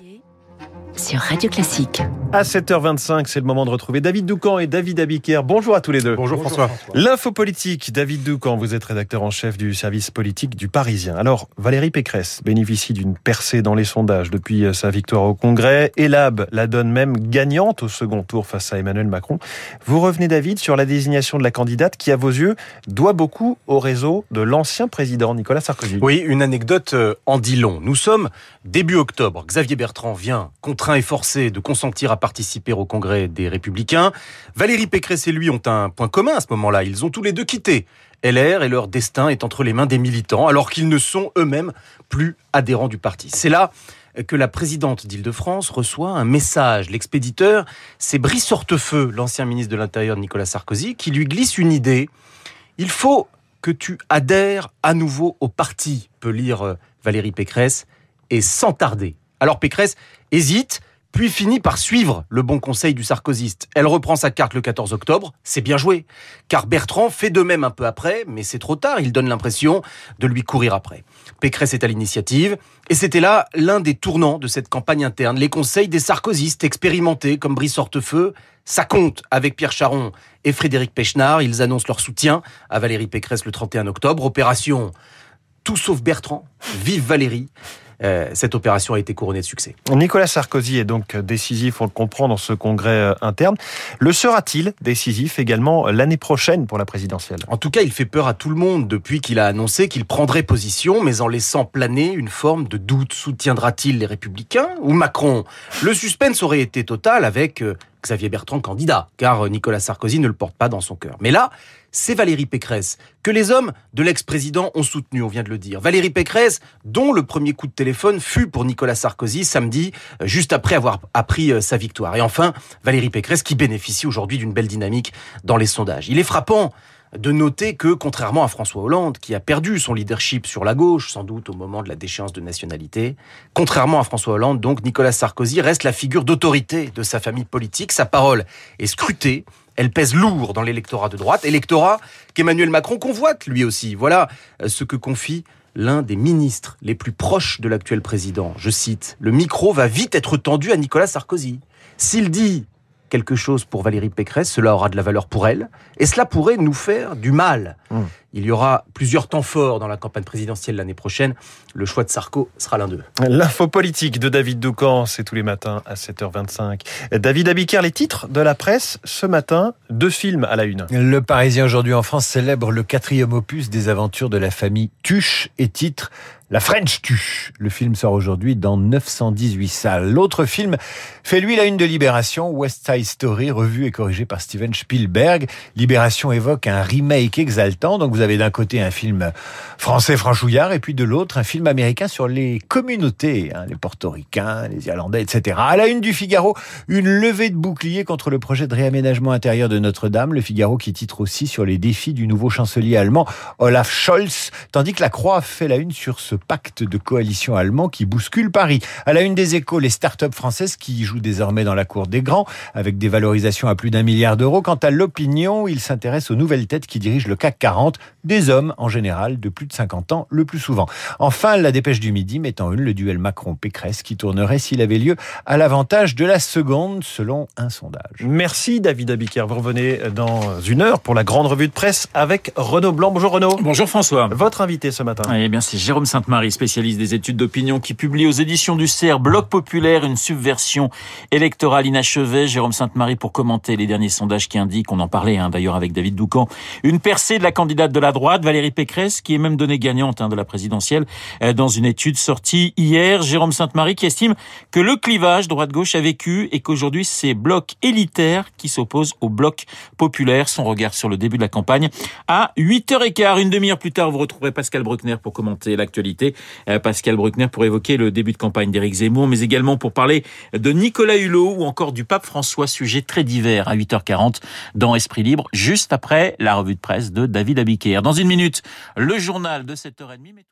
咦 sur Radio Classique. À 7h25, c'est le moment de retrouver David Doucan et David Abiker. Bonjour à tous les deux. Bonjour, François. L'info politique, David Doucan, vous êtes rédacteur en chef du service politique du Parisien. Alors, Valérie Pécresse bénéficie d'une percée dans les sondages depuis euh, sa victoire au Congrès. Elab la donne même gagnante au second tour face à Emmanuel Macron. Vous revenez, David, sur la désignation de la candidate qui, à vos yeux, doit beaucoup au réseau de l'ancien président Nicolas Sarkozy. Oui, une anecdote euh, en dit long. Nous sommes début octobre. Xavier Bertrand vient contraint forcé de consentir à participer au congrès des Républicains. Valérie Pécresse et lui ont un point commun à ce moment-là. Ils ont tous les deux quitté LR et leur destin est entre les mains des militants alors qu'ils ne sont eux-mêmes plus adhérents du parti. C'est là que la présidente d'Île-de-France reçoit un message. L'expéditeur, c'est Brice Hortefeux, l'ancien ministre de l'Intérieur Nicolas Sarkozy, qui lui glisse une idée. Il faut que tu adhères à nouveau au parti, peut lire Valérie Pécresse, et sans tarder. Alors Pécresse hésite, puis finit par suivre le bon conseil du sarkozyste. Elle reprend sa carte le 14 octobre, c'est bien joué. Car Bertrand fait de même un peu après, mais c'est trop tard, il donne l'impression de lui courir après. Pécresse est à l'initiative, et c'était là l'un des tournants de cette campagne interne. Les conseils des sarkozystes expérimentés comme Brice Hortefeux, ça compte avec Pierre Charon et Frédéric Pechnard. Ils annoncent leur soutien à Valérie Pécresse le 31 octobre. Opération tout sauf Bertrand. Vive Valérie. Euh, cette opération a été couronnée de succès. Nicolas Sarkozy est donc décisif, on le comprend, dans ce congrès euh, interne. Le sera-t-il décisif également l'année prochaine pour la présidentielle? En tout cas, il fait peur à tout le monde depuis qu'il a annoncé qu'il prendrait position, mais en laissant planer une forme de doute. Soutiendra-t-il les Républicains ou Macron? Le suspense aurait été total avec euh, Xavier Bertrand candidat, car Nicolas Sarkozy ne le porte pas dans son cœur. Mais là, c'est Valérie Pécresse, que les hommes de l'ex-président ont soutenu, on vient de le dire. Valérie Pécresse, dont le premier coup de téléphone fut pour Nicolas Sarkozy samedi, euh, juste après avoir appris euh, sa victoire. Et enfin, Valérie Pécresse qui bénéficie aujourd'hui d'une belle dynamique dans les sondages. Il est frappant de noter que, contrairement à François Hollande, qui a perdu son leadership sur la gauche, sans doute au moment de la déchéance de nationalité, contrairement à François Hollande, donc, Nicolas Sarkozy reste la figure d'autorité de sa famille politique. Sa parole est scrutée. Elle pèse lourd dans l'électorat de droite, électorat qu'Emmanuel Macron convoite lui aussi. Voilà euh, ce que confie l'un des ministres les plus proches de l'actuel président. Je cite, Le micro va vite être tendu à Nicolas Sarkozy. S'il dit quelque chose pour Valérie Pécresse, cela aura de la valeur pour elle, et cela pourrait nous faire du mal. Mmh. Il y aura plusieurs temps forts dans la campagne présidentielle l'année prochaine. Le choix de Sarko sera l'un d'eux. L'info politique de David Doucan, c'est tous les matins à 7h25. David Abiker, les titres de la presse ce matin, deux films à la une. Le Parisien aujourd'hui en France célèbre le quatrième opus des aventures de la famille Tuche et titre la French Tuche. Le film sort aujourd'hui dans 918 salles. L'autre film fait lui la une de Libération, West Side Story, revu et corrigé par Steven Spielberg. Libération évoque un remake exaltant. Donc vous avez d'un côté un film français franchouillard et puis de l'autre un film américain sur les communautés, hein, les portoricains, les irlandais, etc. À la une du Figaro, une levée de bouclier contre le projet de réaménagement intérieur de Notre-Dame. Le Figaro qui titre aussi sur les défis du nouveau chancelier allemand Olaf Scholz, tandis que la Croix fait la une sur ce pacte de coalition allemand qui bouscule Paris. À la une des échos, les start-up françaises qui jouent désormais dans la cour des grands, avec des valorisations à plus d'un milliard d'euros. Quant à l'opinion, il s'intéresse aux nouvelles têtes qui dirigent le CAC 40, des hommes en général de plus de 50 ans le plus souvent. Enfin, la dépêche du midi met en une le duel Macron-Pécresse qui tournerait s'il avait lieu à l'avantage de la seconde selon un sondage. Merci David Abiker. Vous revenez dans une heure pour la grande revue de presse avec Renaud Blanc. Bonjour Renaud. Bonjour François. Votre invité ce matin. Eh bien, c'est Jérôme Sainte-Marie, spécialiste des études d'opinion qui publie aux éditions du CERF Bloc Populaire une subversion électorale inachevée. Jérôme Sainte-Marie pour commenter les derniers sondages qui indiquent, on en parlait hein, d'ailleurs avec David Doucan, une percée de la candidate de la droite, Valérie Pécresse, qui est même donnée gagnante hein, de la présidentielle euh, dans une étude sortie hier. Jérôme Sainte-Marie qui estime que le clivage droite-gauche a vécu et qu'aujourd'hui c'est bloc élitaire qui s'oppose au bloc populaire. Son regard sur le début de la campagne à 8h15. Une demi-heure plus tard, vous retrouverez Pascal Bruckner pour commenter l'actualité. Euh, Pascal Bruckner pour évoquer le début de campagne d'Éric Zemmour, mais également pour parler de Nicolas Hulot ou encore du pape François, sujet très divers à 8h40 dans Esprit Libre, juste après la revue de presse de David Abiker. Dans une minute, le journal de 7h30.